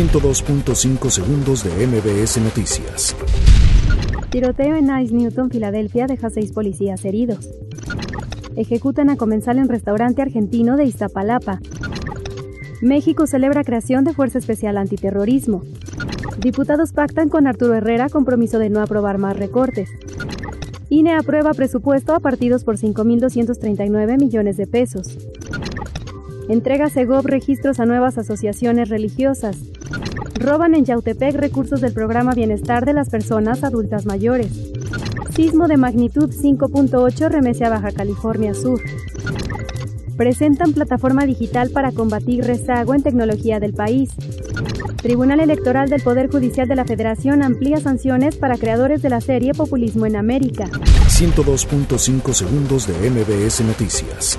102.5 segundos de MBS Noticias. Tiroteo en Nice Newton, Filadelfia, deja seis policías heridos. Ejecutan a comensal en restaurante argentino de Iztapalapa. México celebra creación de Fuerza Especial Antiterrorismo. Diputados pactan con Arturo Herrera compromiso de no aprobar más recortes. INE aprueba presupuesto a partidos por 5.239 millones de pesos. Entrega Segov registros a nuevas asociaciones religiosas. Roban en Yautepec recursos del programa Bienestar de las Personas Adultas Mayores. Sismo de magnitud 5.8 remece a Baja California Sur. Presentan plataforma digital para combatir rezago en tecnología del país. Tribunal Electoral del Poder Judicial de la Federación amplía sanciones para creadores de la serie Populismo en América. 102.5 segundos de MBS Noticias.